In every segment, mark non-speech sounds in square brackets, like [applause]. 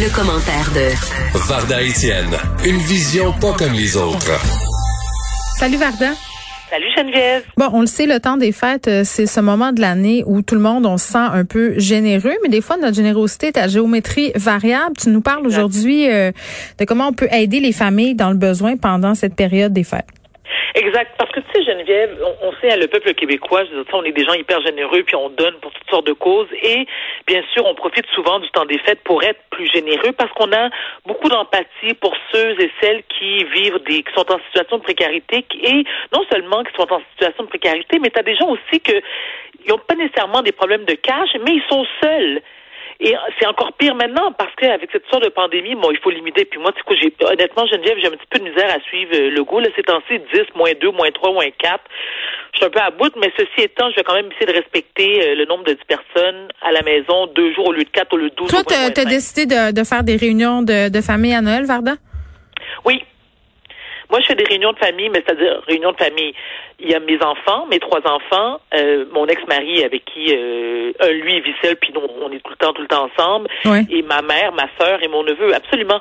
Le, commentaire de Varda Étienne, une vision pas comme les autres. Salut Varda. Salut Geneviève. Bon, on le sait, le temps des fêtes, euh, c'est ce moment de l'année où tout le monde, on se sent un peu généreux, mais des fois, notre générosité est à géométrie variable. Tu nous parles aujourd'hui euh, de comment on peut aider les familles dans le besoin pendant cette période des fêtes. Exact. Parce que tu sais, Geneviève, on, sait, le peuple québécois, je dire, on est des gens hyper généreux, puis on donne pour toutes sortes de causes. Et bien sûr, on profite souvent du temps des fêtes pour être plus généreux parce qu'on a beaucoup d'empathie pour ceux et celles qui vivent des, qui sont en situation de précarité et non seulement qui sont en situation de précarité, mais tu as des gens aussi que ils n'ont pas nécessairement des problèmes de cash, mais ils sont seuls. Et c'est encore pire maintenant parce qu'avec cette sorte de pandémie, bon, il faut limiter. Puis moi, tu sais, j'ai honnêtement, Geneviève, j'ai un petit peu de misère à suivre euh, le goût. Là, ces temps-ci, 10, moins 2, moins 3, moins 4. Je suis un peu à bout, mais ceci étant, je vais quand même essayer de respecter euh, le nombre de 10 personnes à la maison, deux jours au lieu de quatre, au lieu de 12. Toi, tu as décidé de, de, faire des réunions de, de famille à Noël, Varda? Oui, moi, je fais des réunions de famille, mais c'est-à-dire réunions de famille. Il y a mes enfants, mes trois enfants, euh, mon ex-mari avec qui euh, un lui vit seul, puis nous, on est tout le temps, tout le temps ensemble, ouais. et ma mère, ma sœur et mon neveu. Absolument,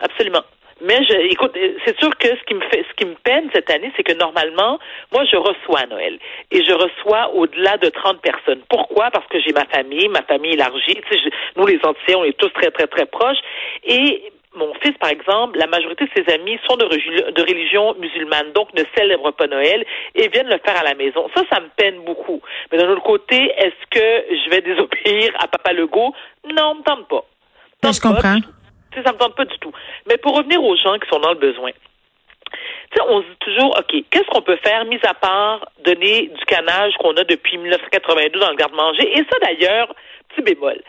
absolument. Mais je, écoute, c'est sûr que ce qui me fait, ce qui me peine cette année, c'est que normalement, moi, je reçois à Noël et je reçois au-delà de 30 personnes. Pourquoi? Parce que j'ai ma famille, ma famille élargie. Tu sais, je, nous, les entiers, on est tous très, très, très proches. Et mon fils, par exemple, la majorité de ses amis sont de, de, religion musulmane, donc ne célèbrent pas Noël et viennent le faire à la maison. Ça, ça me peine beaucoup. Mais d'un autre côté, est-ce que je vais désobéir à Papa Legault? Non, me tente pas. Tente je comprends. Pas, ça me tente pas du tout. Mais pour revenir aux gens qui sont dans le besoin, on se dit toujours, OK, qu'est-ce qu'on peut faire, mis à part donner du canage qu'on a depuis 1982 dans le garde-manger? Et ça, d'ailleurs, petit bémol.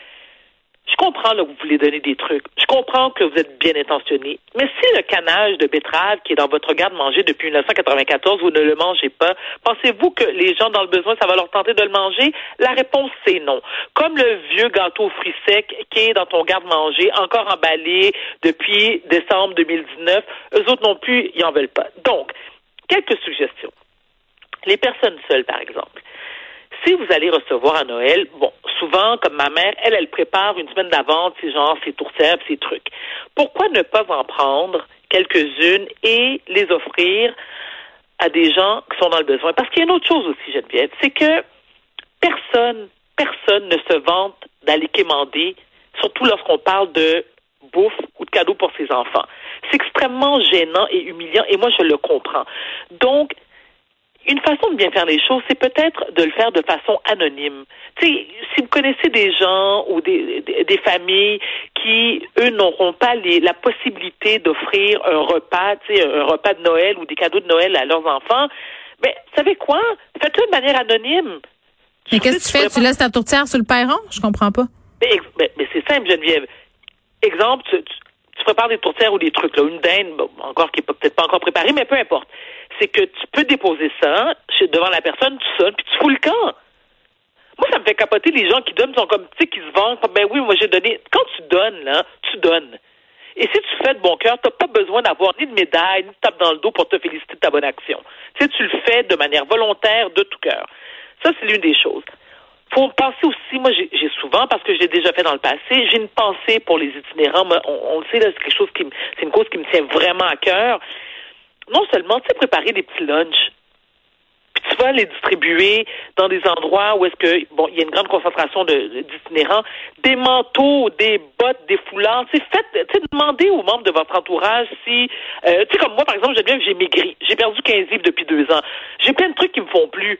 Je comprends là, que vous voulez donner des trucs. Je comprends que vous êtes bien intentionné. Mais si le canage de betterave qui est dans votre garde-manger depuis 1994, vous ne le mangez pas, pensez-vous que les gens dans le besoin, ça va leur tenter de le manger? La réponse, c'est non. Comme le vieux gâteau aux fruits secs qui est dans ton garde-manger, encore emballé depuis décembre 2019, eux autres non plus, ils en veulent pas. Donc, quelques suggestions. Les personnes seules, par exemple. Si vous allez recevoir à Noël, bon, souvent, comme ma mère, elle, elle prépare une semaine d'avance, c'est genre ses tourtières, ses trucs. Pourquoi ne pas en prendre quelques-unes et les offrir à des gens qui sont dans le besoin? Parce qu'il y a une autre chose aussi, Geneviève, c'est que personne, personne ne se vante d'aller quémander, surtout lorsqu'on parle de bouffe ou de cadeaux pour ses enfants. C'est extrêmement gênant et humiliant, et moi, je le comprends. Donc, une façon de bien faire les choses, c'est peut-être de le faire de façon anonyme. Tu sais, si vous connaissez des gens ou des, des, des familles qui, eux, n'auront pas les, la possibilité d'offrir un repas, tu sais, un repas de Noël ou des cadeaux de Noël à leurs enfants, mais vous savez quoi? Faites-le de manière anonyme. Mais qu'est-ce que tu fais? Tu laisses ta tourtière sur le perron? Je comprends pas. Mais, mais, mais c'est simple, Geneviève. Exemple, tu, tu, tu, prépares des tourtières ou des trucs, là, une dinde, bon, encore qui est peut-être pas encore préparée, mais peu importe c'est que tu peux déposer ça devant la personne, tu sonnes, puis tu fous le camp. Moi, ça me fait capoter les gens qui donnent, sont comme, tu sais, qui se vendent. Ben oui, moi, j'ai donné. Quand tu donnes, là, tu donnes. Et si tu fais de bon cœur, tu n'as pas besoin d'avoir ni de médaille, ni de tape dans le dos pour te féliciter de ta bonne action. Tu sais, tu le fais de manière volontaire, de tout cœur. Ça, c'est l'une des choses. faut penser aussi, moi, j'ai souvent, parce que je l'ai déjà fait dans le passé, j'ai une pensée pour les itinérants. On, le sait, c'est quelque chose qui, c'est une cause qui me tient vraiment à cœur non seulement, tu sais, préparer des petits lunchs, puis tu vas les distribuer dans des endroits où est-ce que, bon, il y a une grande concentration d'itinérants, de, des manteaux, des bottes, des foulards, tu sais, faites, tu sais, demandez aux membres de votre entourage si, euh, tu sais, comme moi, par exemple, j'aime bien j'ai maigri, j'ai perdu 15 livres depuis deux ans, j'ai plein de trucs qui me font plus.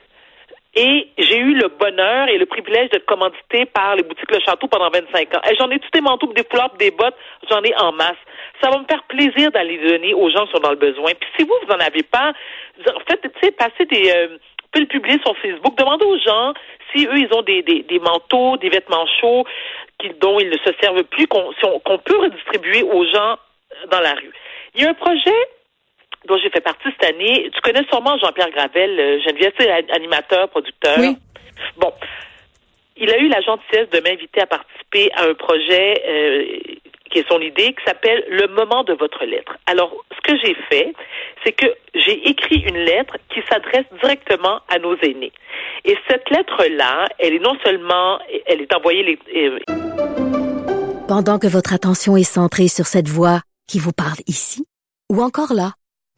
Et j'ai eu le bonheur et le privilège d'être commandité par les boutiques Le Château pendant 25 ans. J'en ai tous des manteaux, des foulards, des bottes, j'en ai en masse. Ça va me faire plaisir d'aller donner aux gens qui sont dans le besoin. Puis si vous, vous en avez pas, en fait, tu sais, passez des... Euh, peut le publier sur Facebook. Demandez aux gens si eux, ils ont des, des, des manteaux, des vêtements chauds. qui, dont ils ne se servent plus, qu'on si peut redistribuer aux gens dans la rue. Il y a un projet dont j'ai fait partie cette année. Tu connais sûrement Jean-Pierre Gravel, euh, Geneviève, c'est animateur, producteur. Oui. Bon. Il a eu la gentillesse de m'inviter à participer à un projet euh, qui est son idée, qui s'appelle Le moment de votre lettre. Alors, ce que j'ai fait, c'est que j'ai écrit une lettre qui s'adresse directement à nos aînés. Et cette lettre-là, elle est non seulement, elle est envoyée les, euh, Pendant que votre attention est centrée sur cette voix qui vous parle ici, ou encore là,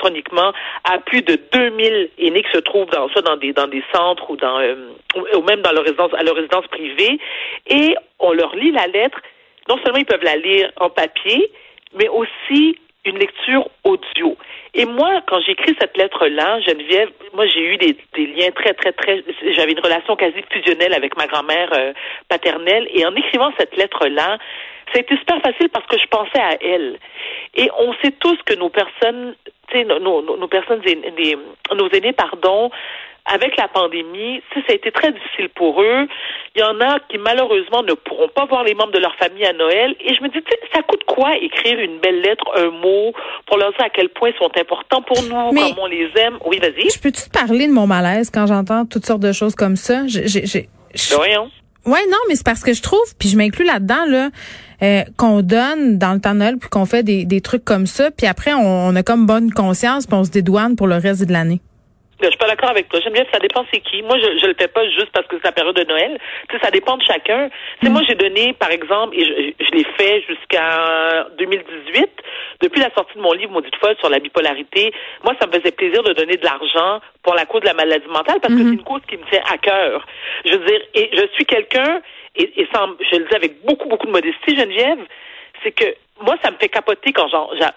Électroniquement à plus de 2000 aînés qui se trouvent dans soit dans des dans des centres ou dans euh, ou même dans leur résidence à leur résidence privée et on leur lit la lettre non seulement ils peuvent la lire en papier mais aussi une lecture audio. Et moi, quand j'écris cette lettre-là, Geneviève, moi j'ai eu des, des liens très, très, très. J'avais une relation quasi fusionnelle avec ma grand-mère euh, paternelle. Et en écrivant cette lettre-là, ça a été super facile parce que je pensais à elle. Et on sait tous que nos personnes, tu sais, nos, nos, nos personnes, aînées- nos aînés, pardon, avec la pandémie, ça a été très difficile pour eux. Il y en a qui malheureusement ne pourront pas voir les membres de leur famille à Noël. Et je me dis, tu sais, ça coûte quoi écrire une belle lettre, un mot, pour leur dire à quel point ils sont importants pour nous, Mais- comme on les aime? Oui, vas-y. Je peux-tu te parler de mon malaise quand j'entends toutes sortes de choses comme ça? J'ai, j'ai, j'ai- je-. Ouais, non, mais c'est parce que je trouve, puis je m'inclus là-dedans, là, euh, qu'on donne dans le temps de puis qu'on fait des, des trucs comme ça, puis après, on, on a comme bonne conscience, puis on se dédouane pour le reste de l'année. Je suis pas d'accord avec toi. J'aime bien ça dépend c'est qui. Moi, je, je le fais pas juste parce que c'est la période de Noël. Tu sais, ça dépend de chacun. Tu sais, moi, j'ai donné, par exemple, et je, je l'ai fait jusqu'à 2018, depuis la sortie de mon livre Maudite folle sur la bipolarité, moi, ça me faisait plaisir de donner de l'argent pour la cause de la maladie mentale parce que c'est une cause qui me tient à cœur. Je veux dire, et je suis quelqu'un, et, et sans, je le dis avec beaucoup, beaucoup de modestie, Geneviève, c'est que moi, ça me fait capoter quand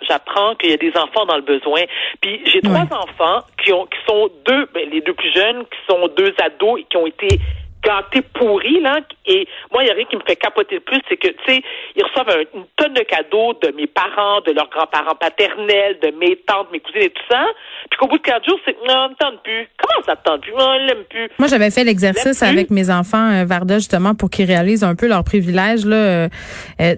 j'apprends qu'il y a des enfants dans le besoin. Puis j'ai trois enfants qui ont qui sont deux, ben, les deux plus jeunes, qui sont deux ados et qui ont été gâtés pourris, là. Et moi, il y a rien qui me fait capoter le plus, c'est que, tu sais, ils reçoivent un- une tonne de cadeaux de mes parents, de leurs grands-parents paternels, de mes tantes, mes cousines et tout ça. Puis qu'au bout de quatre jours, c'est, non, on ne tente plus. Comment ça te tente plus? Non, on l'aime plus. Moi, j'avais fait l'exercice avec mes enfants, euh, Varda, justement, pour qu'ils réalisent un peu leurs privilèges, là. euh, euh,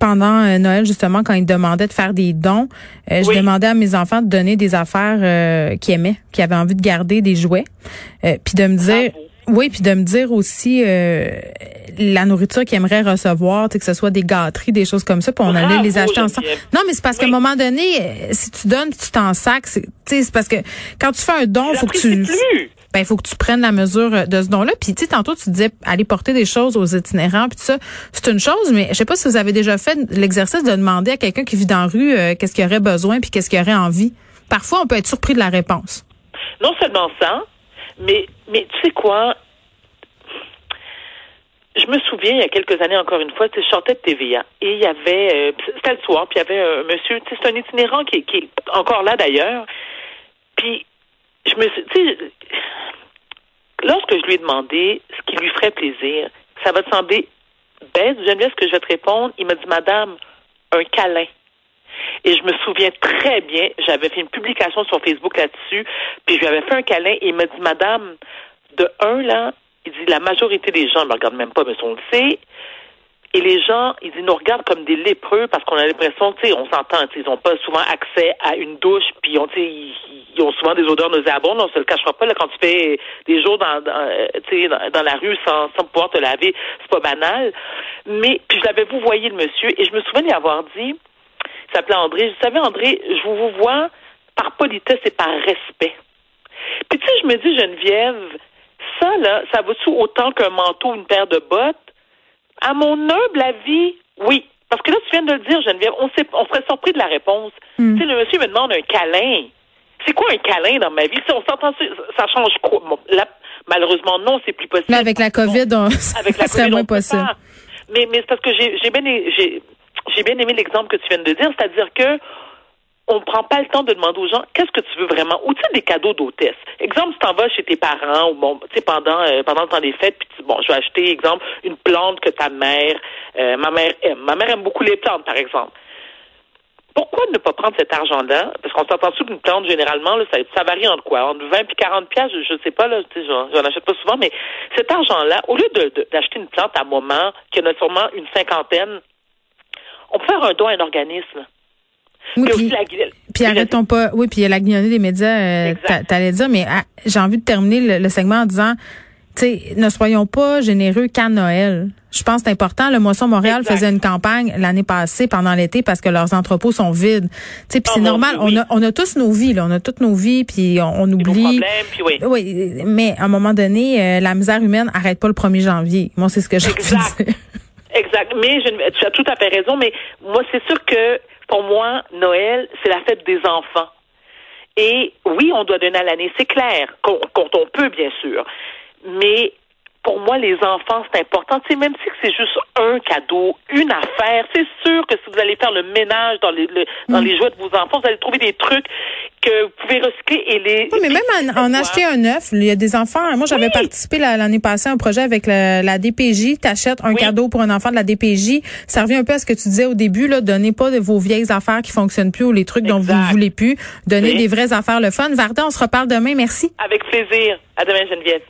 pendant euh, Noël, justement, quand ils demandaient de faire des dons, euh, je demandais à mes enfants de donner des affaires euh, qu'ils aimaient, qui avaient envie de garder des jouets, euh, puis de me dire, Bravo. oui, puis de me dire aussi euh, la nourriture qu'ils aimeraient recevoir, que ce soit des gâteries, des choses comme ça, puis on Bravo, allait les acheter ensemble. Non, mais c'est parce qu'à un moment donné, euh, si tu donnes, tu t'en sacs, c'est, tu sais, c'est parce que quand tu fais un don, faut que tu plus. Ben il faut que tu prennes la mesure euh, de ce don-là. Puis tu sais, tantôt tu disais aller porter des choses aux itinérants, puis ça, c'est une chose, mais je sais pas si vous avez déjà fait l'exercice de demander à quelqu'un qui vit dans la rue euh, qu'est-ce qu'il aurait besoin puis qu'est-ce qu'il aurait envie. Parfois, on peut être surpris de la réponse. Non seulement ça, mais, mais tu sais quoi? Je me souviens, il y a quelques années, encore une fois, je sortais de TVA et il y avait, euh, c'était le soir, puis il y avait un monsieur, c'est un itinérant qui, qui est encore là d'ailleurs. Puis, je me suis, tu sais, lorsque je lui ai demandé ce qui lui ferait plaisir, ça va te sembler bête, bien ce que je vais te répondre. Il m'a dit, Madame, un câlin. Et je me souviens très bien, j'avais fait une publication sur Facebook là-dessus, puis je lui avais fait un câlin et il m'a dit, Madame, de un, là, il dit, la majorité des gens ne me regardent même pas, mais on le sait. Et les gens, ils nous regardent comme des lépreux parce qu'on a l'impression, tu sais, on s'entend, ils n'ont pas souvent accès à une douche, puis on, ils, ils ont souvent des odeurs nauséabondes, on se le cachera pas, là, quand tu fais des jours dans, dans, euh, dans, dans la rue sans, pouvoir te laver, c'est pas banal. Mais, puis je l'avais vous voyez le monsieur, et je me souviens lui avoir dit, il s'appelait André, vous savez, André, je vous vous vois par politesse et par respect. Puis tu sais, je me dis, Geneviève, ça, là, ça vaut-tu autant qu'un manteau, une paire de bottes? À mon humble avis, oui. Parce que là, tu viens de le dire, Geneviève, on, on serait surpris de la réponse. Hmm. Tu sais, le monsieur me demande un câlin. C'est quoi un câlin dans ma vie? Si on s'entend, ça change quoi? Bon, malheureusement, non, c'est plus possible. Là, avec la COVID, on, [laughs] Avec la [laughs] COVID, moins on possible. pas. Mais, mais c'est parce que j'ai bien, ai- bien aimé l'exemple que tu viens de dire, c'est-à-dire que on ne prend pas le temps de demander aux gens qu'est-ce que tu veux vraiment? Ou tu sais, des cadeaux d'hôtesse. Exemple, si tu t'en vas chez tes parents ou bon, tu sais, pendant, euh, pendant le temps des fêtes, puis bon, je vais acheter, exemple, une plante que ta mère, euh, ma mère aime. Ma mère aime beaucoup les plantes, par exemple. Pourquoi ne pas prendre cet argent-là? Parce qu'on s'entend sur qu'une plante, généralement, là, ça, varie entre quoi? Entre 20 et 40 piastres, je, je sais pas, là, j'en achète pas souvent, mais cet argent-là, au lieu de- de- d'acheter une plante à un moment, qui en a sûrement une cinquantaine, on peut faire un don à un organisme. Oui, Puis la puis arrêtons pas. Oui, puis il y a la guignonnée des médias, euh, t'allais dire, mais ah, j'ai envie de terminer le, le segment en disant, tu sais, ne soyons pas généreux qu'à Noël. Je pense que c'est important. Le Moisson Montréal Exact. faisait une campagne l'année passée pendant l'été parce que leurs entrepôts sont vides. Tu sais, puis Oh c'est normal. Oui. On a on a tous nos vies là, on a toutes nos vies, puis on, on oublie. puis oui. Oui, mais à un moment donné, euh, la misère humaine arrête pas le 1er janvier. Moi, c'est ce que j'ai Exact. Exact. Mais je, tu as tout à fait raison, mais moi, c'est sûr que pour moi, Noël, c'est la fête des enfants. Et oui, on doit donner à l'année, c'est clair, quand, on peut, bien sûr. Mais pour moi, les enfants, c'est important. Tu sais, même si c'est juste un cadeau, une affaire, c'est sûr que si vous allez faire le ménage dans les, le- dans les jouets de vos enfants, vous allez trouver des trucs que vous pouvez recycler et les... Oui, mais même en, en acheter un neuf, il y a des enfants. Moi, j'avais Oui. participé la- l'année passée à un projet avec la, la DPJ. T'achètes un Oui. cadeau pour un enfant de la DPJ. Ça revient un peu à ce que tu disais au début. Là, donnez pas de vos vieilles affaires qui fonctionnent plus ou les trucs dont vous ne voulez plus. Donnez Oui. des vraies affaires le fun. Varda, on se reparle demain. Merci. Avec plaisir. À demain, Geneviève.